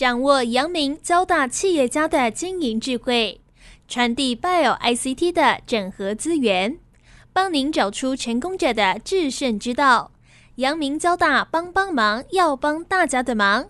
掌握阳明交大企业家的经营智慧，传递 Bio ICT 的整合资源，帮您找出成功者的制胜之道。阳明交大帮帮忙，要帮大家的忙。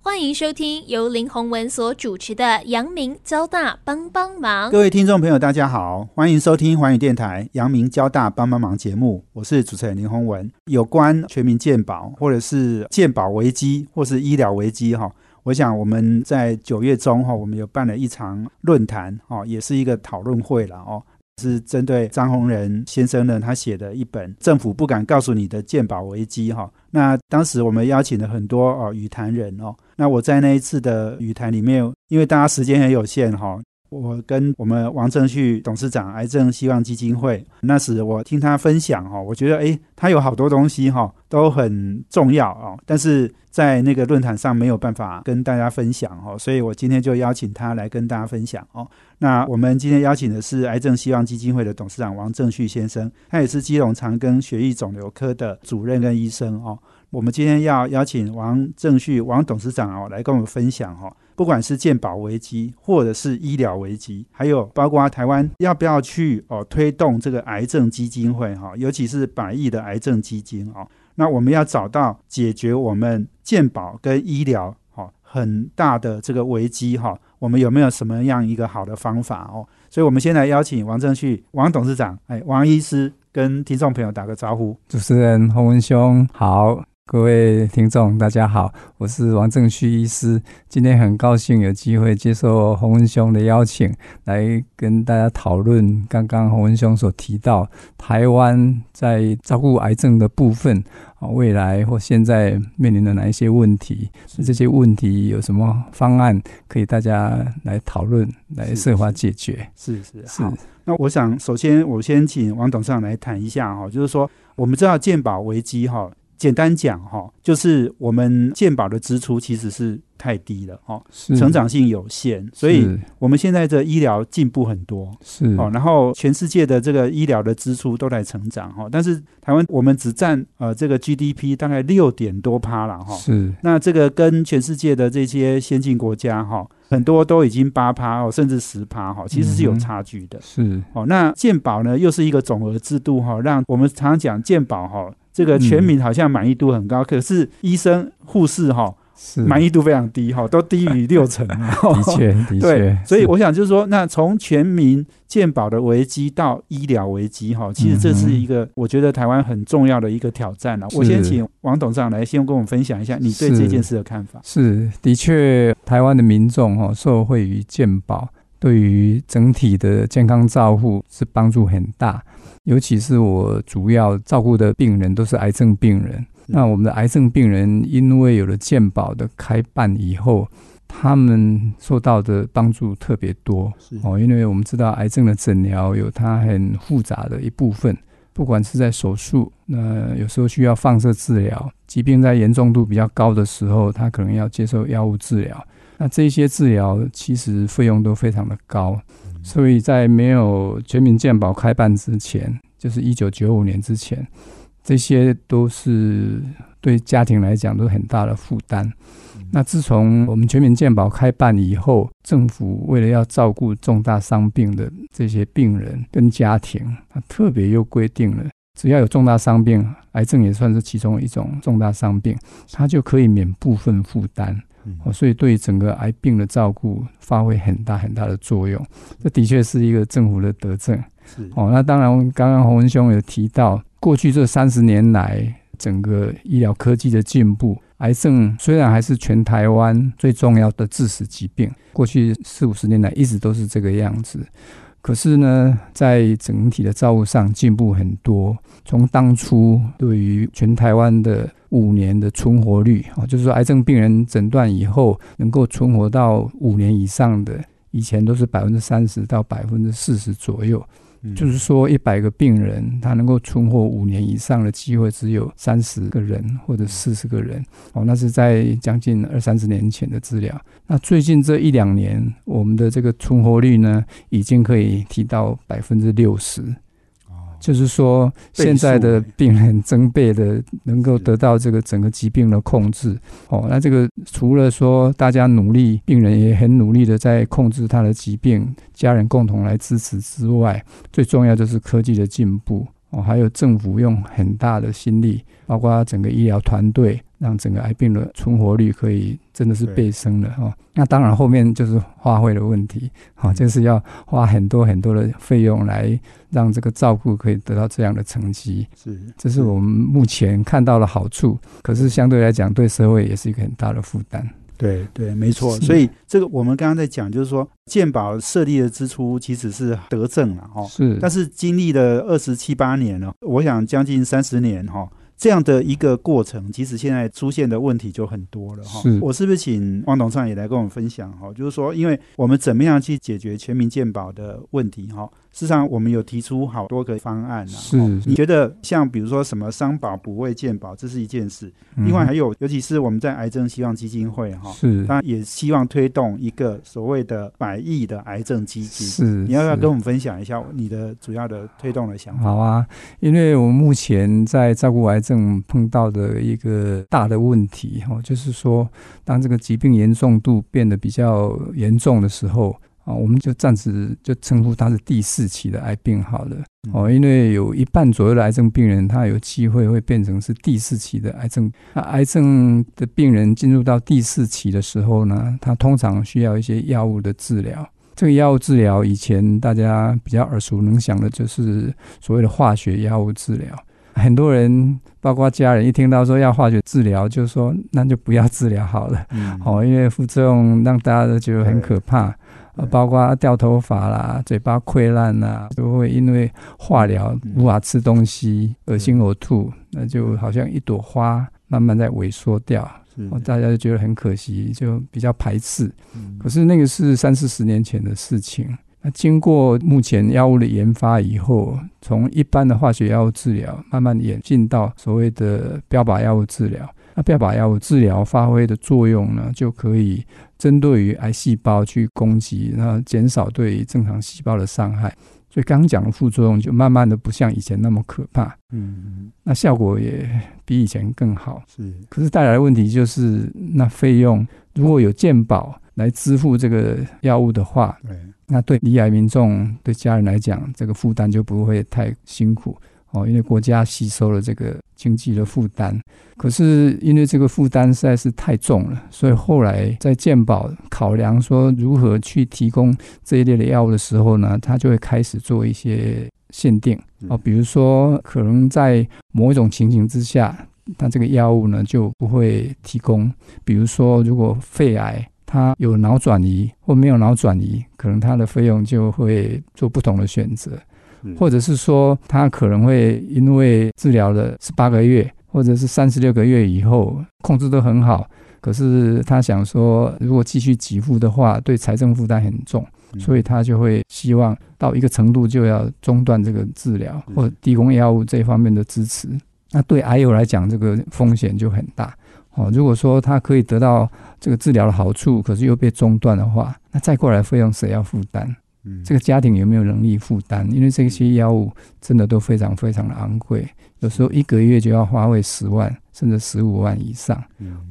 欢迎收听由林宏文所主持的《阳明交大帮帮忙》。各位听众朋友，大家好，欢迎收听环宇电台《阳明交大帮帮忙》节目，我是主持人林宏文。有关全民健保，或者是健保危机，或是医疗危机，哈，我想我们在九月中，哈，我们有办了一场论坛，哦，也是一个讨论会了，哦。是针对张宏仁先生呢，他写的一本《政府不敢告诉你的鉴宝危机》哈。那当时我们邀请了很多哦语坛人哦。那我在那一次的语坛里面，因为大家时间很有限哈，我跟我们王正旭董事长癌症希望基金会，那时我听他分享哈，我觉得诶，他有好多东西哈都很重要哦，但是。在那个论坛上没有办法跟大家分享哦，所以我今天就邀请他来跟大家分享哦。那我们今天邀请的是癌症希望基金会的董事长王正旭先生，他也是基隆长庚血液肿瘤科的主任跟医生哦。我们今天要邀请王正旭王董事长哦来跟我们分享哈，不管是健保危机或者是医疗危机，还有包括台湾要不要去哦推动这个癌症基金会哈，尤其是百亿的癌症基金哦。那我们要找到解决我们健保跟医疗哈很大的这个危机哈，我们有没有什么样一个好的方法哦？所以，我们先来邀请王正旭王董事长，哎，王医师跟听众朋友打个招呼。主持人洪文兄好。各位听众，大家好，我是王正旭医师。今天很高兴有机会接受洪文兄的邀请，来跟大家讨论刚刚洪文兄所提到台湾在照顾癌症的部分啊，未来或现在面临的哪一些问题？这些问题有什么方案可以大家来讨论，来设法解决？是是是。那我想，首先我先请王董事长来谈一下哈，就是说我们知道健保危机哈。简单讲哈，就是我们健保的支出其实是太低了哈，成长性有限，所以我们现在的医疗进步很多。是。哦，然后全世界的这个医疗的支出都在成长哈，但是台湾我们只占呃这个 GDP 大概六点多趴了哈，是。那这个跟全世界的这些先进国家哈，很多都已经八趴哦，甚至十趴哈，其实是有差距的，是。哦，那健保呢又是一个总额制度哈，让我们常常讲健保哈。这个全民好像满意度很高，可是医生、护士哈，满意度非常低哈，都低于六成。的确，的确。所以我想就是说，那从全民健保的危机到医疗危机哈，其实这是一个我觉得台湾很重要的一个挑战了。我先请王董事长来先跟我们分享一下你对这件事的看法。是，的确，台湾的民众哈受惠于健保，对于整体的健康照护是帮助很大。尤其是我主要照顾的病人都是癌症病人，那我们的癌症病人因为有了健保的开办以后，他们受到的帮助特别多哦。因为我们知道癌症的诊疗有它很复杂的一部分，不管是在手术，那有时候需要放射治疗，疾病在严重度比较高的时候，他可能要接受药物治疗，那这些治疗其实费用都非常的高。所以在没有全民健保开办之前，就是一九九五年之前，这些都是对家庭来讲都是很大的负担。那自从我们全民健保开办以后，政府为了要照顾重大伤病的这些病人跟家庭，他特别又规定了，只要有重大伤病，癌症也算是其中一种重大伤病，它就可以免部分负担。哦，所以对整个癌病的照顾发挥很大很大的作用，这的确是一个政府的德政。是哦，那当然，刚刚洪文兄有提到，过去这三十年来，整个医疗科技的进步，癌症虽然还是全台湾最重要的致死疾病，过去四五十年来一直都是这个样子。可是呢，在整体的照顾上进步很多。从当初对于全台湾的五年的存活率啊，就是说癌症病人诊断以后能够存活到五年以上的，以前都是百分之三十到百分之四十左右。就是说，一百个病人，他能够存活五年以上的机会只有三十个人或者四十个人。哦，那是在将近二三十年前的资料。那最近这一两年，我们的这个存活率呢，已经可以提到百分之六十。就是说现在的病人增倍的能够得到这个整个疾病的控制。哦，那这个除了说大家努力，病人也很努力的在控制他的疾病，家人共同来支持之外，最重要就是科技的进步。哦，还有政府用很大的心力，包括整个医疗团队，让整个癌病的存活率可以真的是倍升了哦。那当然后面就是花费的问题，好，就是要花很多很多的费用来让这个照顾可以得到这样的成绩。是，这是我们目前看到的好处，可是相对来讲，对社会也是一个很大的负担。对对，没错。所以这个我们刚刚在讲，就是说健保设立的支出其实是得正了哈。是，但是经历了二十七八年了，我想将近三十年哈。这样的一个过程，其实现在出现的问题就很多了哈。我是不是请汪董事长也来跟我们分享哈？就是说，因为我们怎么样去解决全民健保的问题哈？事实上，我们有提出好多个方案啊。是，你觉得像比如说什么商保、补位健保，这是一件事。另外还有，尤其是我们在癌症希望基金会哈，是，那也希望推动一个所谓的百亿的癌症基金。是，你要不要跟我们分享一下你的主要的推动的想法？好啊，因为我们目前在照顾癌症碰到的一个大的问题哈，就是说，当这个疾病严重度变得比较严重的时候。啊，我们就暂时就称呼它是第四期的癌病好了。哦，因为有一半左右的癌症病人，他有机会会变成是第四期的癌症。那癌症的病人进入到第四期的时候呢，他通常需要一些药物的治疗。这个药物治疗以前大家比较耳熟能详的就是所谓的化学药物治疗。很多人，包括家人，一听到说要化学治疗，就说那就不要治疗好了。哦，因为副作用让大家都觉得很可怕。呃，包括掉头发啦、嘴巴溃烂啦，都会因为化疗无法吃东西、恶心呕吐，那就好像一朵花慢慢在萎缩掉，大家就觉得很可惜，就比较排斥。可是那个是三四十年前的事情，那经过目前药物的研发以后，从一般的化学药物治疗慢慢演进到所谓的标靶药物治疗。那标靶药物治疗发挥的作用呢，就可以针对于癌细胞去攻击，然后减少对正常细胞的伤害。所以刚讲的副作用就慢慢的不像以前那么可怕。嗯，那效果也比以前更好。是，可是带来的问题就是，那费用如果有健保来支付这个药物的话，对，那对离癌民众对家人来讲，这个负担就不会太辛苦。哦，因为国家吸收了这个经济的负担，可是因为这个负担实在是太重了，所以后来在健保考量说如何去提供这一类的药物的时候呢，他就会开始做一些限定。哦，比如说可能在某一种情形之下，那这个药物呢就不会提供，比如说如果肺癌它有脑转移或没有脑转移，可能他的费用就会做不同的选择。或者是说，他可能会因为治疗了十八个月，或者是三十六个月以后控制得很好，可是他想说，如果继续给付的话，对财政负担很重，所以他就会希望到一个程度就要中断这个治疗，或提供药物这方面的支持。那对癌友来讲，这个风险就很大。哦，如果说他可以得到这个治疗的好处，可是又被中断的话，那再过来费用谁要负担？这个家庭有没有能力负担？因为这些药物真的都非常非常的昂贵，有时候一个月就要花费十万甚至十五万以上。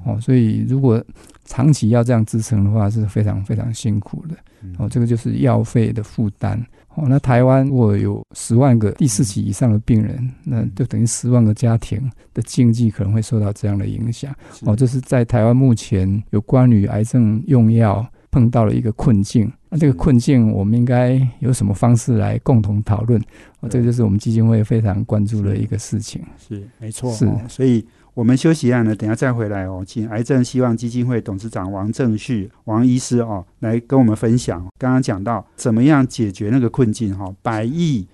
哦，所以如果长期要这样支撑的话，是非常非常辛苦的。哦，这个就是药费的负担。哦，那台湾如果有十万个第四期以上的病人，那就等于十万个家庭的经济可能会受到这样的影响。哦，这是在台湾目前有关于癌症用药。碰到了一个困境，那这个困境我们应该有什么方式来共同讨论？哦，这个就是我们基金会非常关注的一个事情。是，没错。是，所以我们休息一下呢，等下再回来哦，请癌症希望基金会董事长王正旭王医师哦来跟我们分享。刚刚讲到怎么样解决那个困境哈，百亿。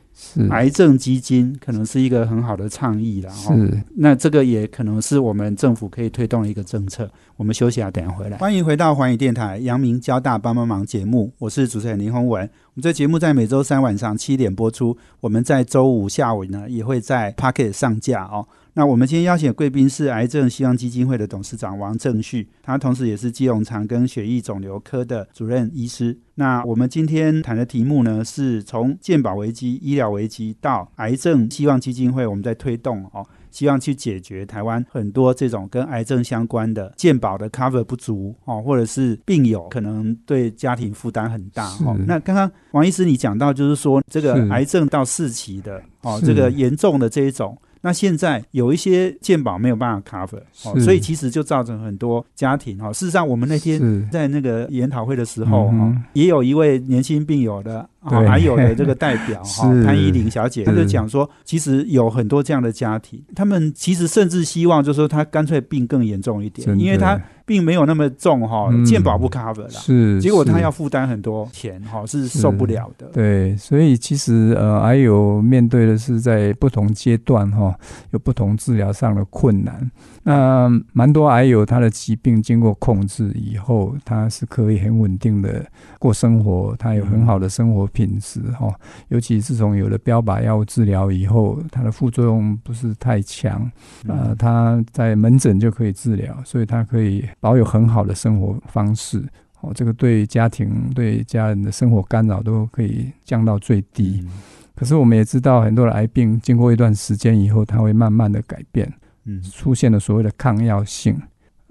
癌症基金可能是一个很好的倡议了，是。那这个也可能是我们政府可以推动的一个政策。我们休息下，等下回来。欢迎回到环宇电台阳明交大帮帮忙节目，我是主持人林宏文。我们这节目在每周三晚上七点播出，我们在周五下午呢也会在 Pocket 上架哦。那我们今天邀请的贵宾是癌症希望基金会的董事长王正旭，他同时也是基隆长庚血液肿瘤科的主任医师。那我们今天谈的题目呢，是从健保危机、医疗危机到癌症希望基金会，我们在推动哦，希望去解决台湾很多这种跟癌症相关的健保的 cover 不足哦，或者是病友可能对家庭负担很大哦。那刚刚王医师你讲到，就是说这个癌症到四期的哦，这个严重的这一种。那现在有一些健保没有办法 cover，哦，所以其实就造成很多家庭哈。事实上，我们那天在那个研讨会的时候哈，也有一位年轻病友的。啊，还有的这个代表 哈，潘依玲小姐，她就讲说，其实有很多这样的家庭，他们其实甚至希望，就是说他干脆病更严重一点，因为他病没有那么重哈，健保不 cover 了，是，结果他要负担很多钱哈，是受不了的。对，所以其实呃，还有面对的是在不同阶段哈，有不同治疗上的困难。那蛮多癌友他的疾病经过控制以后，他是可以很稳定的过生活，他有很好的生活品质哈。尤其自从有了标靶药物治疗以后，它的副作用不是太强，呃，它在门诊就可以治疗，所以它可以保有很好的生活方式。哦，这个对家庭对家人的生活干扰都可以降到最低。可是我们也知道，很多的癌病经过一段时间以后，它会慢慢的改变。嗯，出现了所谓的抗药性，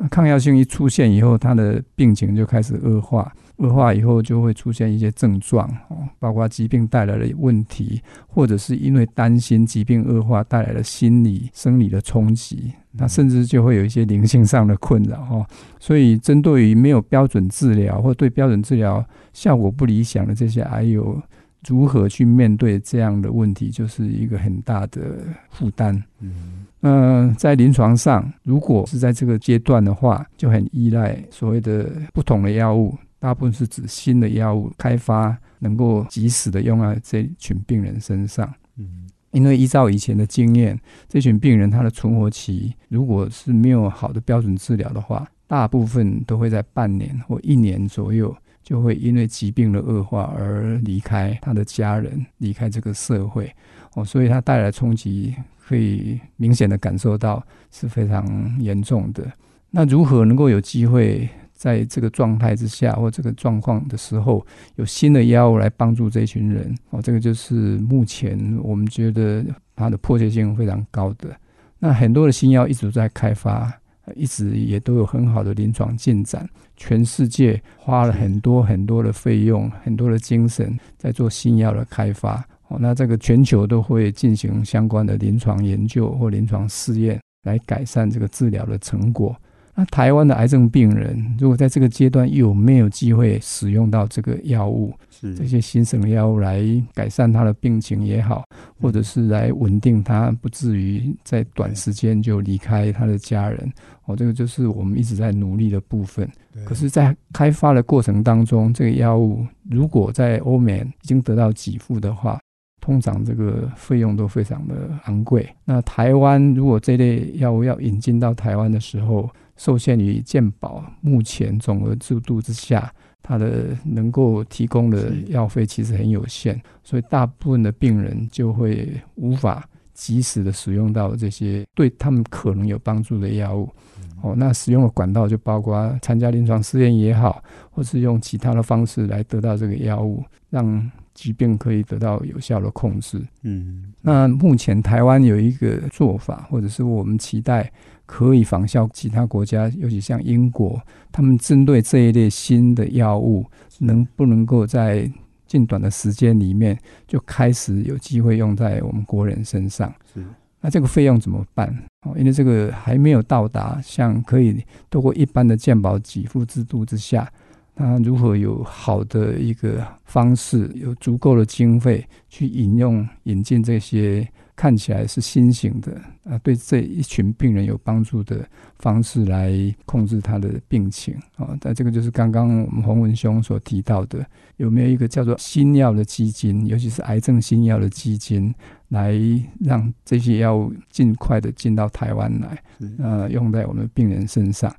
抗药性一出现以后，它的病情就开始恶化，恶化以后就会出现一些症状哦，包括疾病带来的问题，或者是因为担心疾病恶化带来的心理、生理的冲击，那甚至就会有一些灵性上的困扰哦。所以，针对于没有标准治疗或对标准治疗效果不理想的这些癌友。如何去面对这样的问题，就是一个很大的负担。嗯，那在临床上，如果是在这个阶段的话，就很依赖所谓的不同的药物，大部分是指新的药物开发，能够及时的用在这群病人身上。嗯，因为依照以前的经验，这群病人他的存活期，如果是没有好的标准治疗的话，大部分都会在半年或一年左右。就会因为疾病的恶化而离开他的家人，离开这个社会哦，所以他带来冲击可以明显的感受到是非常严重的。那如何能够有机会在这个状态之下或这个状况的时候，有新的药物来帮助这群人哦？这个就是目前我们觉得它的迫切性非常高的。那很多的新药一直在开发。一直也都有很好的临床进展，全世界花了很多很多的费用、很多的精神在做新药的开发。哦，那这个全球都会进行相关的临床研究或临床试验，来改善这个治疗的成果。那台湾的癌症病人，如果在这个阶段有没有机会使用到这个药物？是这些新生的药物来改善他的病情也好，或者是来稳定他，不至于在短时间就离开他的家人。哦，这个就是我们一直在努力的部分。可是，在开发的过程当中，这个药物如果在欧美已经得到给付的话，通常这个费用都非常的昂贵。那台湾如果这类药物要引进到台湾的时候，受限于健保目前总额制度之下。它的能够提供的药费其实很有限，所以大部分的病人就会无法及时的使用到这些对他们可能有帮助的药物。哦，那使用的管道就包括参加临床试验也好，或是用其他的方式来得到这个药物，让疾病可以得到有效的控制。嗯，那目前台湾有一个做法，或者是我们期待。可以仿效其他国家，尤其像英国，他们针对这一类新的药物，能不能够在近短的时间里面就开始有机会用在我们国人身上？是。那这个费用怎么办？哦，因为这个还没有到达像可以透过一般的健保给付制度之下，那如何有好的一个方式，有足够的经费去引用引进这些？看起来是新型的啊，对这一群病人有帮助的方式来控制他的病情啊。但这个就是刚刚我们洪文兄所提到的，有没有一个叫做新药的基金，尤其是癌症新药的基金，来让这些药物尽快的进到台湾来，呃，用在我们病人身上。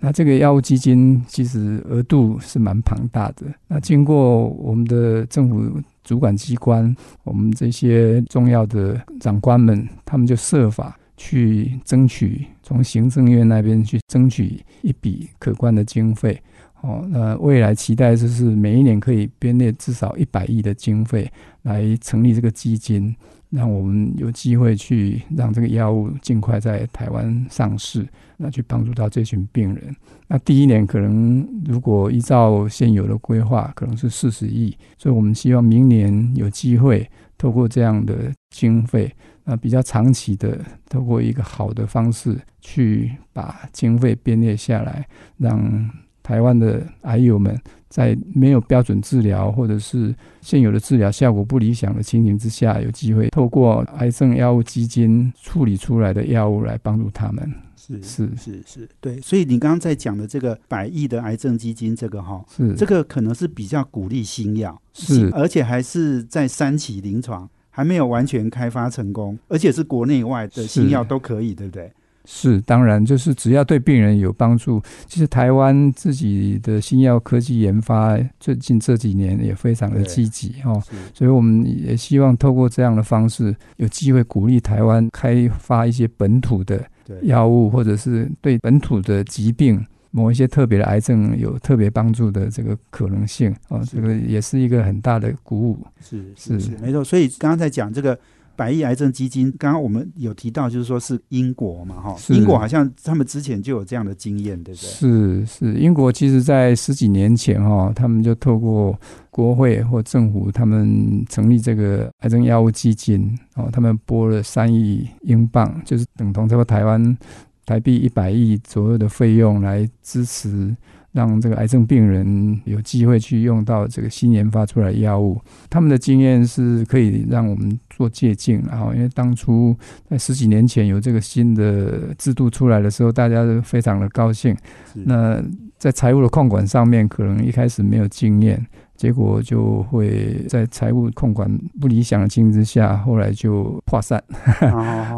那这个药物基金其实额度是蛮庞大的。那经过我们的政府。主管机关，我们这些重要的长官们，他们就设法去争取从行政院那边去争取一笔可观的经费。哦，那未来期待就是每一年可以编列至少一百亿的经费来成立这个基金，让我们有机会去让这个药物尽快在台湾上市，那去帮助到这群病人。那第一年可能如果依照现有的规划，可能是四十亿，所以我们希望明年有机会透过这样的经费，那比较长期的，透过一个好的方式去把经费编列下来，让。台湾的癌友们在没有标准治疗，或者是现有的治疗效果不理想的情形之下，有机会透过癌症药物基金处理出来的药物来帮助他们。是是是是，对。所以你刚刚在讲的这个百亿的癌症基金，这个哈，是这个可能是比较鼓励新药，是，而且还是在三期临床，还没有完全开发成功，而且是国内外的新药都可以，对不对？是，当然，就是只要对病人有帮助。其实台湾自己的新药科技研发，最近这几年也非常的积极哦，所以我们也希望透过这样的方式，有机会鼓励台湾开发一些本土的药物，或者是对本土的疾病、某一些特别的癌症有特别帮助的这个可能性哦，这个也是一个很大的鼓舞。是是是，没错。所以刚刚在讲这个。百亿癌症基金，刚刚我们有提到，就是说是英国嘛，哈，英国好像他们之前就有这样的经验，对不对？是是，英国其实在十几年前，哈，他们就透过国会或政府，他们成立这个癌症药物基金，哦，他们拨了三亿英镑，就是等同这个台湾台币一百亿左右的费用来支持。让这个癌症病人有机会去用到这个新研发出来的药物，他们的经验是可以让我们做借鉴。然后，因为当初在十几年前有这个新的制度出来的时候，大家都非常的高兴。那在财务的控管上面，可能一开始没有经验。结果就会在财务控管不理想的情形之下，后来就破散。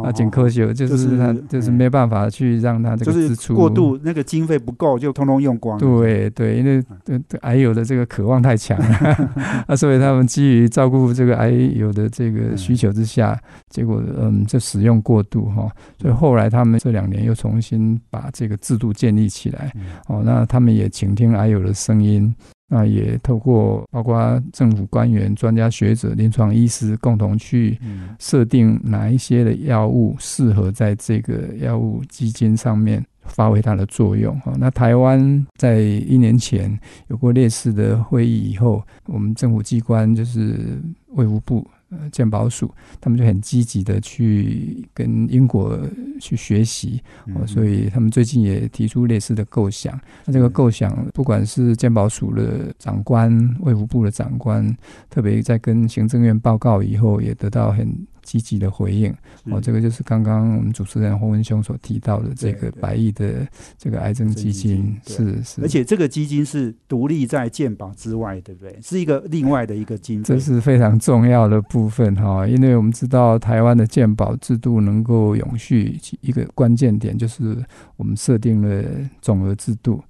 啊，减科学就是他就是没办法去让他这个支出过度，那个经费不够就通通用光。对对，因为对癌友的这个渴望太强了，啊，所以他们基于照顾这个癌友的这个需求之下，结果嗯，就使用过度哈。所以后来他们这两年又重新把这个制度建立起来。哦，那他们也倾听癌友的声音。那也透过包括政府官员、专家学者、临床医师共同去设定哪一些的药物适合在这个药物基金上面发挥它的作用。哈，那台湾在一年前有过类似的会议以后，我们政府机关就是卫福部。呃，鉴宝署他们就很积极的去跟英国去学习，哦，所以他们最近也提出类似的构想。那这个构想，不管是鉴宝署的长官、卫福部的长官，特别在跟行政院报告以后，也得到很。积极的回应。哦，这个就是刚刚我们主持人洪文兄所提到的这个百亿的这个癌症基金，是是，而且这个基金是独立在健保之外，对不对？是一个另外的一个金，这是非常重要的部分哈，因为我们知道台湾的健保制度能够永续，一个关键点就是我们设定了总额制度，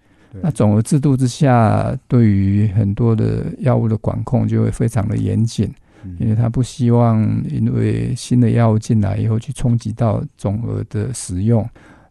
那总额制度之下，对于很多的药物的管控就会非常的严谨。因为他不希望因为新的药物进来以后去冲击到总额的使用，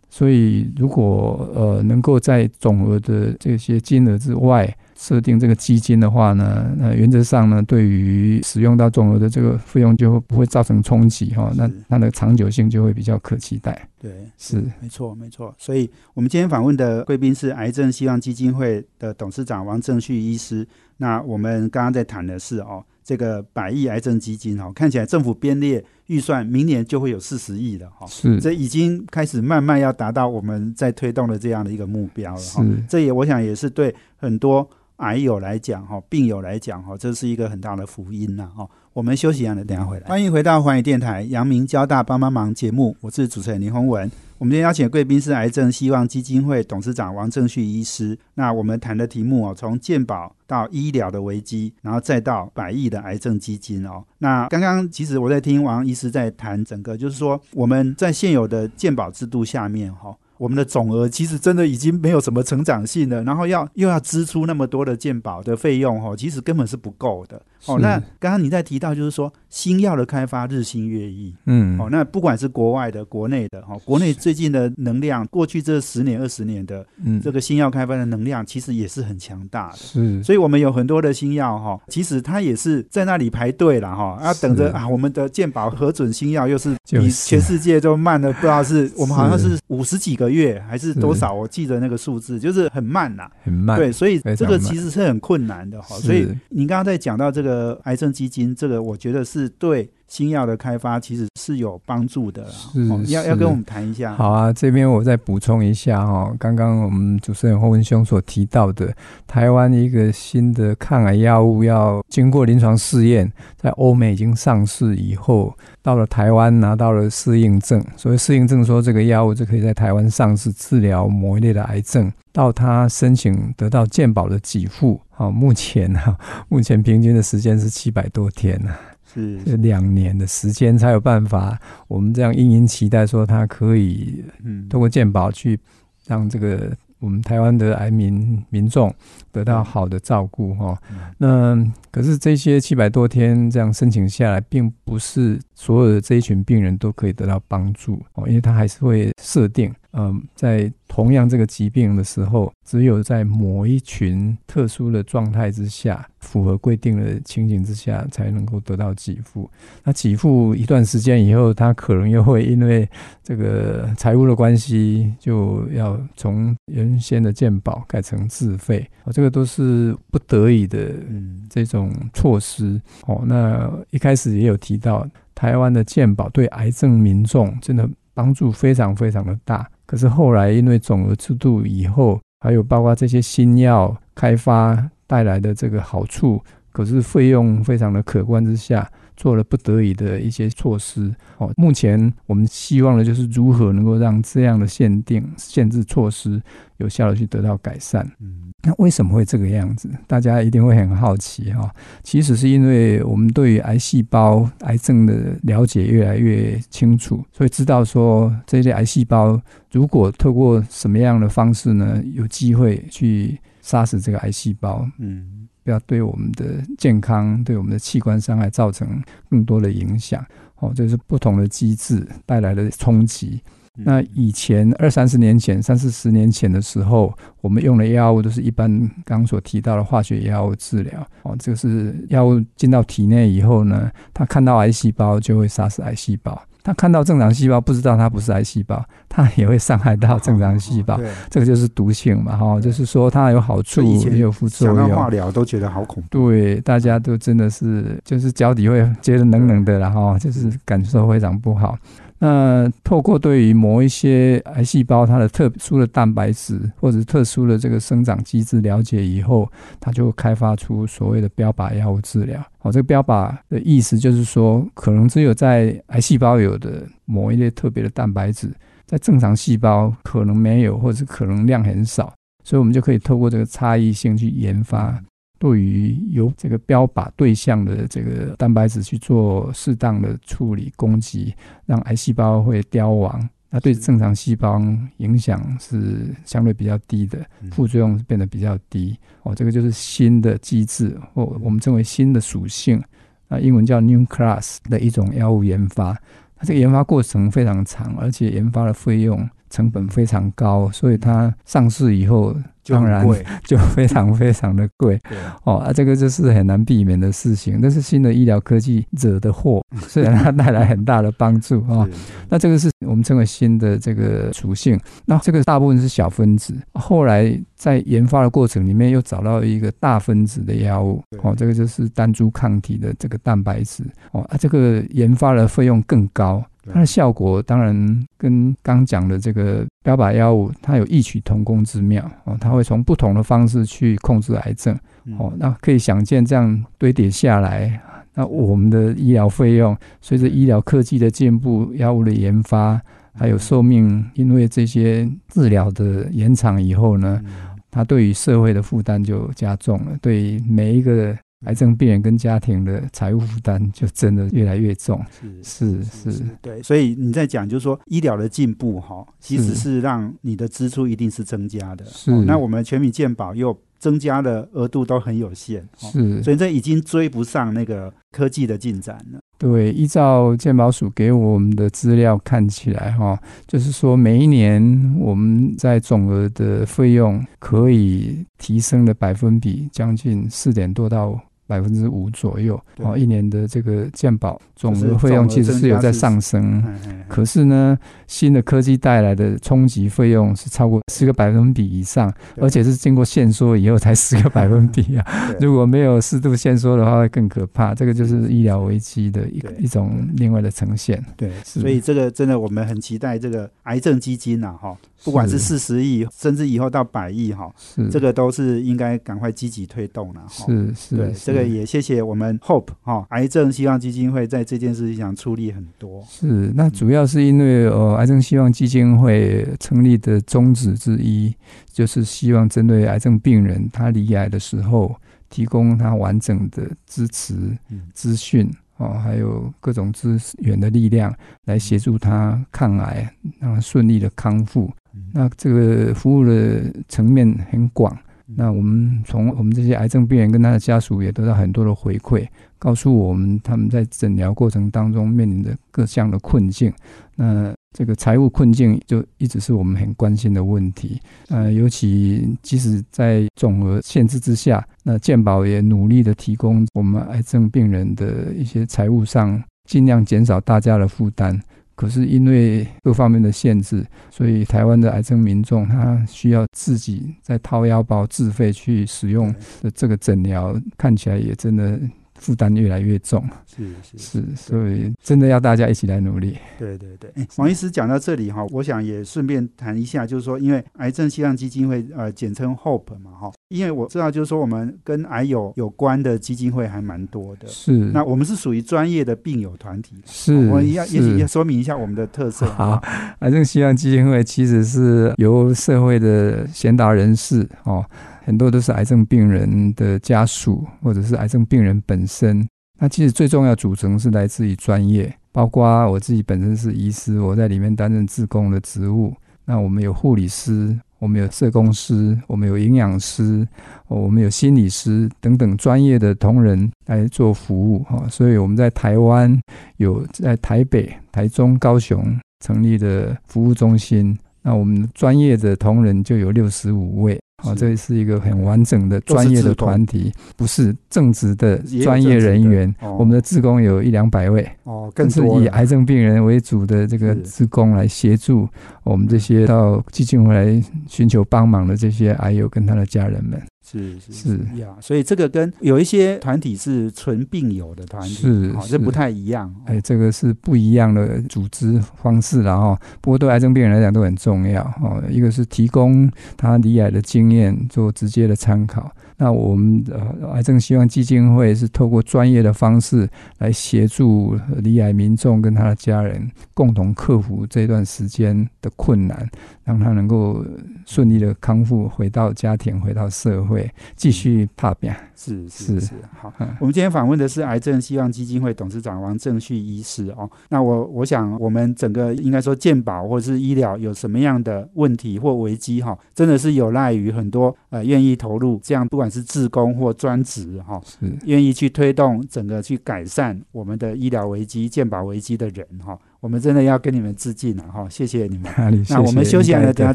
所以如果呃能够在总额的这些金额之外设定这个基金的话呢，那原则上呢，对于使用到总额的这个费用就不会造成冲击哈，那它的长久性就会比较可期待。对，是没错没错。所以我们今天访问的贵宾是癌症希望基金会的董事长王正旭医师。那我们刚刚在谈的是哦。这个百亿癌症基金哈，看起来政府编列预算，明年就会有四十亿了哈。是，这已经开始慢慢要达到我们在推动的这样的一个目标了哈。这也我想也是对很多癌友来讲哈，病友来讲哈，这是一个很大的福音呐哈。我们休息一下，等下回来。欢迎回到寰宇电台阳明交大帮帮忙节目，我是主持人林宏文。我们今天邀请的贵宾是癌症希望基金会董事长王正旭医师。那我们谈的题目哦，从健保到医疗的危机，然后再到百亿的癌症基金哦。那刚刚其实我在听王医师在谈整个，就是说我们在现有的健保制度下面哈，我们的总额其实真的已经没有什么成长性了，然后要又要支出那么多的健保的费用哦，其实根本是不够的哦。那刚刚你在提到就是说新药的开发日新月异。嗯，哦，那不管是国外的、国内的，哈、国内最近的能量，过去这十年、二十年的嗯，这个新药开发的能量，其实也是很强大的。是所以，我们有很多的新药哈，其实它也是在那里排队了哈，要等着啊。我们的健保核准新药又是比全世界都慢的，不知道是我们好像是是五十几个月还是多少，我记得那个数字就是很慢呐。很慢，对，所以这个其实是很困难的哈。所以您刚刚在讲到这个癌症基金，这个我觉得是对新药的开发其实是有帮助的啦。是哦要要跟我们谈一下。好啊，这边我再补充一下哦、刚刚我们主持人霍文兄所提到的，台湾一个新的抗癌药物要经过临床试验，在欧美已经上市以后，到了台湾拿到了适应症。所以适应症，说这个药物就可以在台湾上市治疗某一类的癌症，到他申请得到健保的给付。啊，目前哈、目前平均的时间是七百多天呢、是这两年的时间才有办法，我们这样殷殷期待说他可以嗯通过健保去让这个我们台湾的癌民民众得到好的照顾哈。嗯那可是这些七百多天这样申请下来，并不是所有的这一群病人都可以得到帮助哦，因为他还是会设定，嗯，在同样这个疾病的时候，只有在某一群特殊的状态之下，符合规定的情形之下，才能够得到给付。那给付一段时间以后，他可能又会因为这个财务的关系，就要从原先的健保改成自费，哦，这个都是不得已的嗯这种措施哦。那一开始也有提到，台湾的健保对癌症民众真的帮助非常非常的大。可是后来因为总额制度以后，还有包括这些新药开发带来的这个好处，可是费用非常的可观之下，做了不得已的一些措施。哦，目前我们希望的就是如何能够让这样的限定限制措施有效的去得到改善。嗯那为什么会这个样子？大家一定会很好奇哈、其实是因为我们对于癌细胞、癌症的了解越来越清楚，所以知道说这些癌细胞如果透过什么样的方式呢，有机会去杀死这个癌细胞，嗯不要对我们的健康、对我们的器官伤害造成更多的影响。哦，这是不同的机制带来的冲击。嗯那以前二三十年前、三四十年前的时候，我们用的药物都是一般刚刚所提到的化学药物治疗。哦，这个是药物进到体内以后呢，它看到癌细胞就会杀死癌细胞；它看到正常细胞，不知道它不是癌细胞，它也会伤害到正常细胞。对，这个就是毒性嘛，哈、就是说它有好处也有副作用想到化。疗都觉得好恐怖。对，大家都真的是就是脚底会觉得冷冷的然后就是感受非常不好。那透过对于某一些癌细胞它的特殊的蛋白质或者特殊的这个生长机制了解以后，它就开发出所谓的标靶药物治疗。哦，这个标靶的意思就是说，可能只有在癌细胞有的某一类特别的蛋白质，在正常细胞可能没有，或者可能量很少，所以我们就可以透过这个差异性去研发。对于有这个标靶对象的这个蛋白质去做适当的处理攻击，让癌细胞会凋亡。那对正常细胞影响是相对比较低的，嗯副作用是变得比较低。哦，这个就是新的机制，或我们称为新的属性，那英文叫 New Class 的一种药物研发。它这个研发过程非常长，而且研发的费用成本非常高，所以它上市以后，就当然，就 非常非常的贵，哦啊，这个就是很难避免的事情。那是新的医疗科技惹的祸，虽然它带来很大的帮助 哦，那这个是我们称为新的这个属性。那这个大部分是小分子，后来在研发的过程里面又找到一个大分子的药物哦，这个就是单株抗体的这个蛋白质哦啊，这个研发的费用更高。对。它的效果当然跟刚讲的这个标靶药物，它有异曲同工之妙哦，它会从不同的方式去控制癌症哦嗯，那可以想见这样堆叠下来，那我们的医疗费用随着医疗科技的进步，药物的研发，还有寿命，因为这些治疗的延长以后呢，嗯。它对于社会的负担就加重了，对每一个癌症病人跟家庭的财务负担就真的越来越重。是是是，对。所以你在讲，就是说医疗的进步哈，其实是是让你的支出一定是增加的。是哦那我们全民健保又增加的额度都很有限，哦是，所以这已经追不上那个科技的进展了。对，依照健保署给我们的资料看起来，哈，就是说每一年我们在总额的费用可以提升的百分比将近四点多到百分之五左右，对哦，一年的这个健保总就是额费用其实是有在上升。可是呢，新的科技带来的冲击费用是超过十个百分比以上，而且是经过限缩以后才十个百分比啊。如果没有适度限缩的话，会更可怕。这个就是医疗危机的一个一种另外的呈现。对，所以这个真的我们很期待这个癌症基金呐，哈，不管是四十亿，甚至以后到百亿哈，是这个都是应该赶快积极推动了哈。是是，对，是这个也谢谢我们 Hope 哈癌症希望基金会在这件事情上出力很多。是。那主要是因为呃，癌症希望基金会成立的宗旨之一，就是希望针对癌症病人他离癌的时候，提供他完整的支持嗯资讯。哦，还有各种资源的力量来协助他抗癌，让他顺利的康复。嗯那这个服务的层面很广。那我们从我们这些癌症病人跟他的家属也得到很多的回馈，告诉我们他们在诊疗过程当中面临的各项的困境。那这个财务困境就一直是我们很关心的问题。呃，尤其即使在总额限制之下，那健保也努力的提供我们癌症病人的一些财务上尽量减少大家的负担。可是因为各方面的限制，所以台湾的癌症民众他需要自己在掏腰包自费去使用的这个诊疗，看起来也真的负担越来越重。是是是，所以真的要大家一起来努力。对对对，哎王医师讲到这里哈，我想也顺便谈一下，就是说，因为癌症希望基金会呃简称 HOPE 嘛哈，因为我知道就是说我们跟癌友有关的基金会还蛮多的。是，那我们是属于专业的病友团体，是，我们要也许是要说明一下我们的特色。好，癌症希望基金会其实是由社会的贤达人士哦，很多都是癌症病人的家属或者是癌症病人本身。那其实最重要组成是来自于专业，包括我自己本身是医师，我在里面担任志工的职务。那我们有护理师，我们有社工师，我们有营养师，我们有心理师等等专业的同仁来做服务哈。所以我们在台湾有在台北、台中、高雄成立的服务中心。那我们专业的同仁就有六十五位，好，这是一个很完整的专业的团体，不是正职的专业人员。我们的职工有一两百位，哦，更是以癌症病人为主的这个职工来协助我们这些到基金会来寻求帮忙的这些癌友跟他的家人们。是是是呀，所以这个跟有一些团体是纯病友的团体，是好，这不太一样。哦哎，这个是不一样的组织方式然后。不过对癌症病人来讲都很重要哦。一个是提供他离癌的经验做直接的参考。那我们呃癌症希望基金会是透过专业的方式来协助罹癌民众跟他的家人共同克服这段时间的困难，让他能够顺利的康复，回到家庭，回到社会，继续踏遍。是是是是，好嗯。我们今天访问的是癌症希望基金会董事长王正旭医师哦。那我我想，我们整个应该说健保或者是医疗有什么样的问题或危机哈、真的是有赖于很多呃愿意投入这样不管是自工或专职哈、是愿意去推动整个去改善我们的医疗危机、健保危机的人哈、我们真的要跟你们致敬了哈、谢谢你们。那我们休息完了，等下下。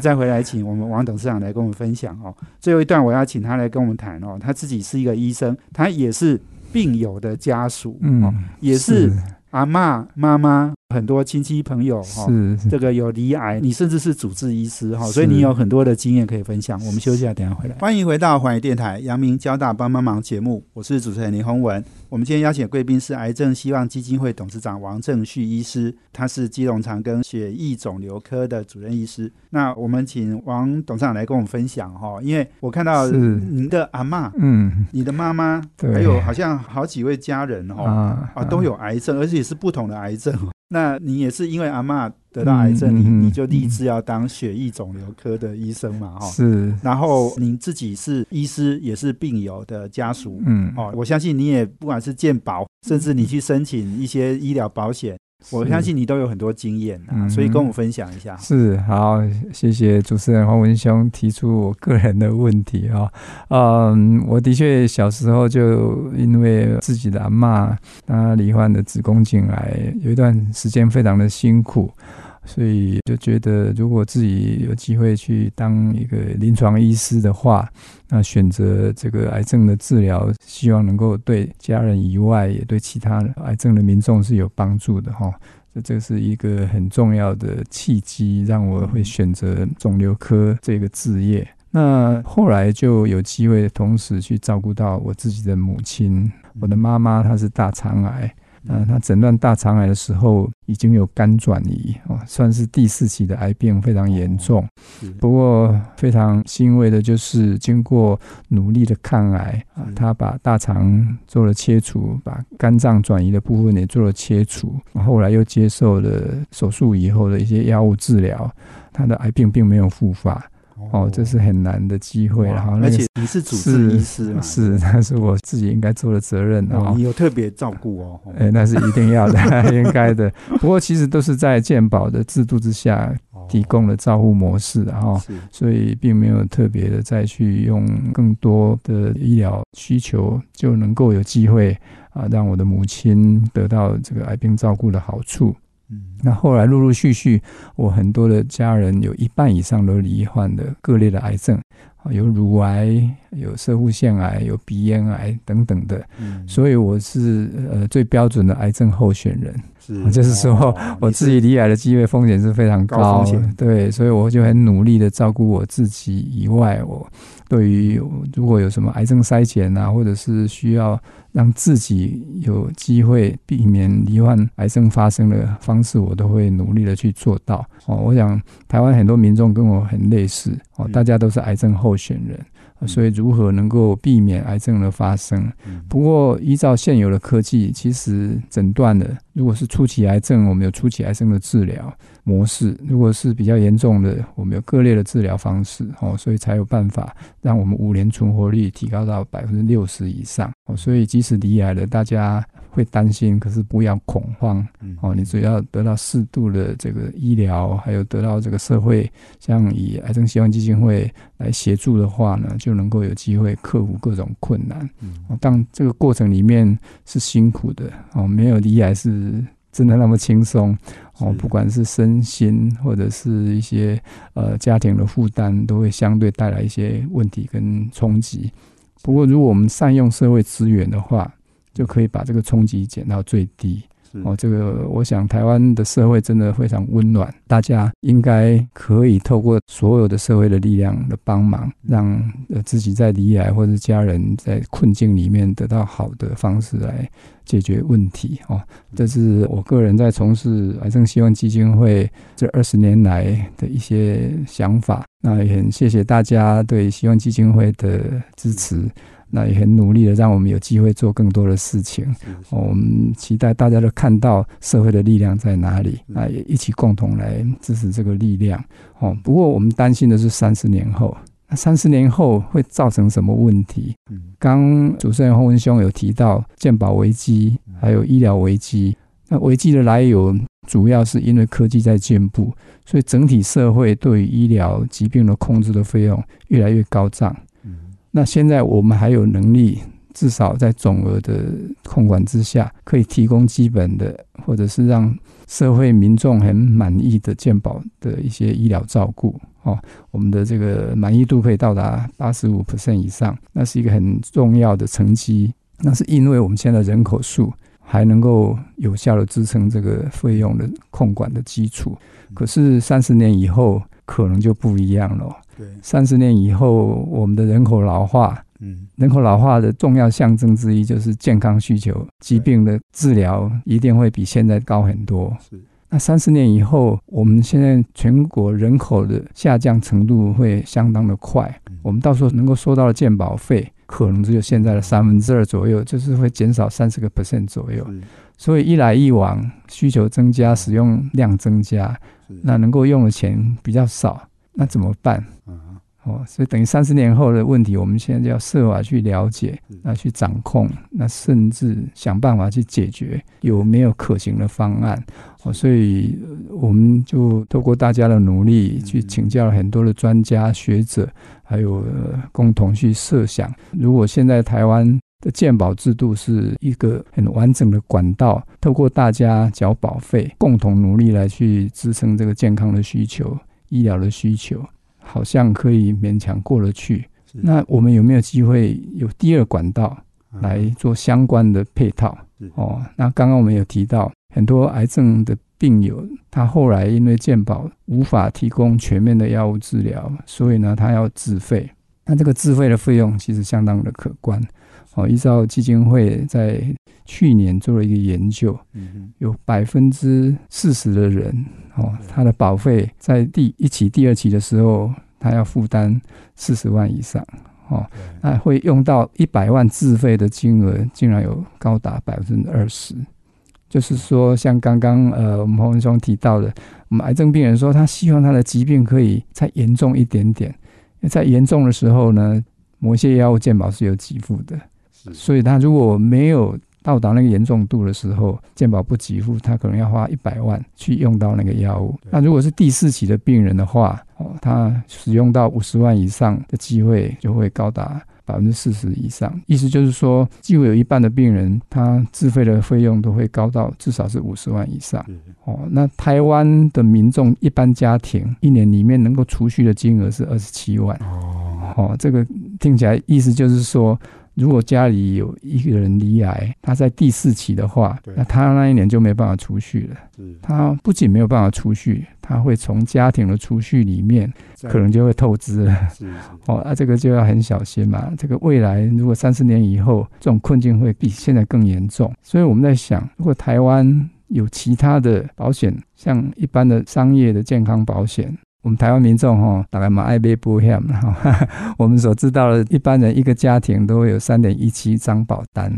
再回来，请我们王董事长来跟我们分享哦。最后一段我要请他来跟我们谈哦，他自己是一个医生，他也是病友的家属，哦，嗯，也是阿妈、妈妈很多亲戚朋友哈。这个有离癌，你甚至是主治医师哈，是所以你有很多的经验可以分享。我们休息一下，等一下回来。欢迎回到环宇电台阳明交大帮帮忙节目，我是主持人林宏文。我们今天邀请的贵宾是癌症希望基金会董事长王正旭医师，他是基隆长庚血液肿瘤科的主任医师。那我们请王董事长来跟我们分享哈，因为我看到您的阿嬷、嗯你的妈妈，对还有好像好几位家人哈。啊啊，都有癌症，而且是不同的癌症。那你也是因为阿嬷得到癌症，你你就立志要当血液肿瘤科的医生嘛，哈。是，然后您自己是医师，也是病友的家属，嗯，哦，我相信你也不管是健保，甚至你去申请一些医疗保险，我相信你都有很多经验啊，嗯所以跟我们分享一下。是好，谢谢主持人黄文兄提出我个人的问题啊、嗯，我的确小时候就因为自己的阿嬷她罹患的子宫颈癌，有一段时间非常的辛苦。所以就觉得，如果自己有机会去当一个临床医师的话，那选择这个癌症的治疗，希望能够对家人以外，也对其他癌症的民众是有帮助的哈。这这是一个很重要的契机，让我会选择肿瘤科这个职业。那后来就有机会同时去照顾到我自己的母亲，我的妈妈她是大肠癌。呃，他诊断大肠癌的时候已经有肝转移哦，算是第四期的癌病，非常严重。不过非常欣慰的就是，经过努力的抗癌啊嗯，他把大肠做了切除，把肝脏转移的部分也做了切除，后来又接受了手术以后的一些药物治疗，他的癌病并没有复发。哦，这是很难的机会，然后而且你是主治医师嘛，是，那是我自己应该做的责任哦，哦你。有特别照顾哦。哦哎，那是一定要的，应该的。不过其实都是在健保的制度之下提供的照护模式，然后所以并没有特别的再去用更多的医疗需求，就能够有机会啊，让我的母亲得到这个癌病照顾的好处。嗯。那后来陆陆续续，我很多的家人有一半以上都罹患的各类的癌症，啊，有乳癌、有射护腺癌、有鼻咽癌等等的，嗯。所以我是呃最标准的癌症候选人。是。就是说哦 我自己罹癌的机会风险是非常高高对，所以我就很努力的照顾我自己以外，我对于如果有什么癌症筛检啊，或者是需要让自己有机会避免罹患癌症发生的方式，我都会努力的去做到。哦，我想台湾很多民众跟我很类似，哦，嗯大家都是癌症候选人。呃所以，如何能够避免癌症的发生？嗯不过，依照现有的科技，其实诊断的，如果是初期癌症，我们有初期癌症的治疗模式；如果是比较严重的，我们有各类的治疗方式。哦，所以才有办法让我们五年存活率提高到百分之六十以上。哦，所以即使离癌了，大家会担心，可是不要恐慌。嗯哦，你只要得到适度的这个医疗，还有得到这个社会，像以癌症希望基金会来协助的话呢，就能够有机会克服各种困难。嗯哦，当这个过程里面是辛苦的哦，没有离癌是真的那么轻松哦，不管是身心或者是一些呃家庭的负担，都会相对带来一些问题跟冲击。不过，如果我们善用社会资源的话，就可以把这个冲击减到最低。哦，这个我想台湾的社会真的非常温暖，大家应该可以透过所有的社会的力量的帮忙，让呃自己在离癌或者家人在困境里面得到好的方式来解决问题。哦，这是我个人在从事癌症希望基金会这二十年来的一些想法。那也很谢谢大家对希望基金会的支持。那也很努力的让我们有机会做更多的事情。我们期待大家都看到社会的力量在哪里，嗯那也一起共同来支持这个力量。哦，不过我们担心的是三十年后，那三十年后会造成什么问题？嗯刚主持人洪文兄有提到健保危机，还有医疗危机。那危机的来由主要是因为科技在进步，所以整体社会对于医疗疾病的控制的费用越来越高涨。那现在我们还有能力，至少在总额的控管之下，可以提供基本的，或者是让社会民众很满意的健保的一些医疗照顾。哦，我们的这个满意度可以到达八十五 percent 以上，那是一个很重要的成绩。那是因为我们现在人口数还能够有效的支撑这个费用的控管的基础。可是三十年以后，可能就不一样了。对三十年以后，我们的人口老化，嗯人口老化的重要象征之一就是健康需求，疾病的治疗一定会比现在高很多。是那三十年以后，我们现在全国人口的下降程度会相当的快，我们到时候能够收到的健保费可能只有现在的三分之二左右，就是会减少三十个 percent 左右。所以一来一往，需求增加，使用量增加，那能够用的钱比较少，那怎么办？哦，所以等于三十年后的问题，我们现在就要设法去了解，那去掌控，那甚至想办法去解决，有没有可行的方案？哦，所以我们就透过大家的努力，去请教了很多的专家学者，还有共同去设想，如果现在台湾的健保制度是一个很完整的管道，透过大家缴保费，共同努力来去支撑这个健康的需求、医疗的需求。好像可以勉强过得去，那我们有没有机会有第二管道来做相关的配套？哦，那刚刚我们有提到很多癌症的病友，他后来因为健保无法提供全面的药物治疗，所以呢，他要自费。那这个自费的费用其实相当的可观。哦，依照基金会在去年做了一个研究，有百分之四十的人，哦，他的保费在第一期、第二期的时候，他要负担四十万以上，哦，那会用到一百万自费的金额，竟然有高达百分之二十。就是说，像刚刚呃，我们洪文松提到的，我们癌症病人说，他希望他的疾病可以再严重一点点，在严重的时候呢，某些药物健保是有给付的。所以，他如果没有到达那个严重度的时候，健保不给付，他可能要花一百万去用到那个药物。那如果是第四期的病人的话，哦，他使用到五十万以上的机会就会高达。百分之四十以上，意思就是说，几乎有一半的病人，他自费的费用都会高到至少是五十万以上。哦，那台湾的民众一般家庭一年里面能够储蓄的金额是二十七万。哦，哦，这个听起来意思就是说。如果家里有一个人罹癌，他在第四期的话，那他那一年就没办法储蓄了。他不仅没有办法储蓄，他会从家庭的储蓄里面可能就会透支了。哦，那这个就要很小心嘛。这个未来如果三十年以后，这种困境会比现在更严重。所以我们在想，如果台湾有其他的保险，像一般的商业的健康保险。我们台湾民众哈，大概蛮爱买保险哈。我们所知道的，一般人一个家庭都会有三点一七张保单，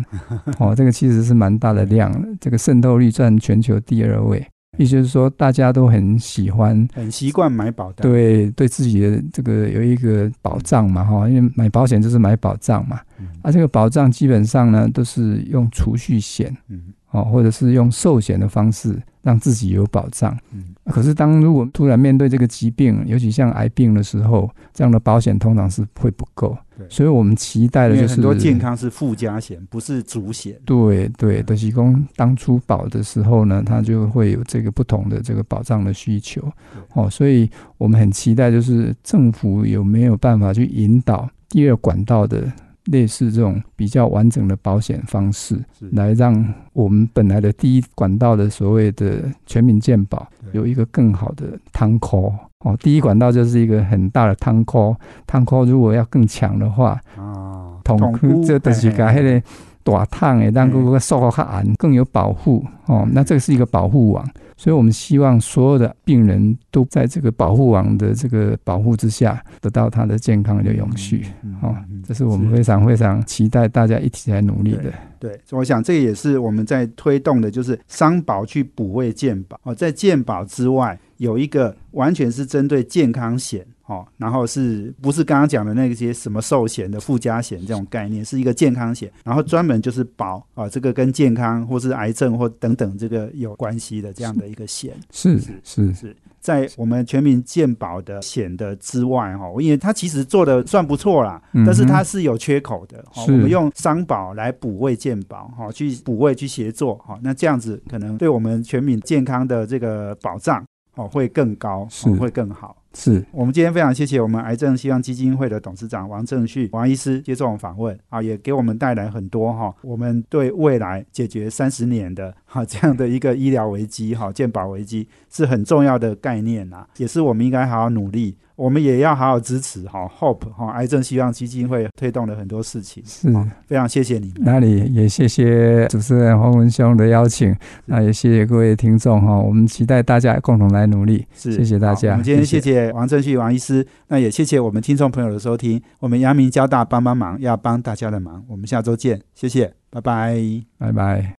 哦，这个其实是蛮大的量，这个渗透率占全球第二位。意思就是说，大家都很喜欢、很习惯买保单，对，对自己的这个有一个保障嘛，哈，因为买保险就是买保障嘛。啊，这个保障基本上呢，都是用储蓄险，嗯，哦，或者是用寿险的方式让自己有保障。嗯，可是当如果突然面对这个疾病，尤其像癌病的时候，这样的保险通常是会不够。所以我们期待的就是很多健康是附加险，不是主险。对对，德西公当初保的时候呢，他就会有这个不同的这个保障的需求。哦，所以我们很期待，就是政府有没有办法去引导第二管道的。类似这种比较完整的保险方式，来让我们本来的第一管道的所谓的全民健保有一个更好的汤口哦。第一管道就是一个很大的汤口，汤口如果要更强的话，啊，统这都是个迄个。大烫诶，让各个受好较安，更有保护哦。那这个是一个保护网，所以我们希望所有的病人都在这个保护网的这个保护之下，得到他的健康的永续哦。这是我们非常非常期待大家一起来努力的。对，我想这也是我们在推动的，就是商保去补位健保哦，在健保之外有一个完全是针对健康险。哦，然后是不是刚刚讲的那些什么寿险的附加险这种概念，是一个健康险，然后专门就是保啊这个跟健康或是癌症或等等这个有关系的这样的一个险。是是是，在我们全民健保的险的之外哈，因为它其实做的算不错啦，但是它是有缺口的。我们用商保来补位健保哈，去补位去协作哈，那这样子可能对我们全民健康的这个保障哦会更高，是会更好。是我们今天非常谢谢我们癌症希望基金会的董事长王正旭王医师接受我们访问啊，也给我们带来很多哈，我们对未来解决三十年的哈这样的一个医疗危机哈健保危机是很重要的概念呐，也是我们应该好好努力。我们也要好好支持哈，Hope 哈，癌症希望基金会推动了很多事情，是非常谢谢你们。那里也谢谢主持人黄文兄的邀请，那也谢谢各位听众哈，我们期待大家共同来努力，是谢谢大家。我们今天谢谢王正旭王医师，那也谢谢我们听众朋友的收听，我们阳明交大帮帮忙，要帮大家的忙，我们下周见，谢谢，拜拜，拜拜。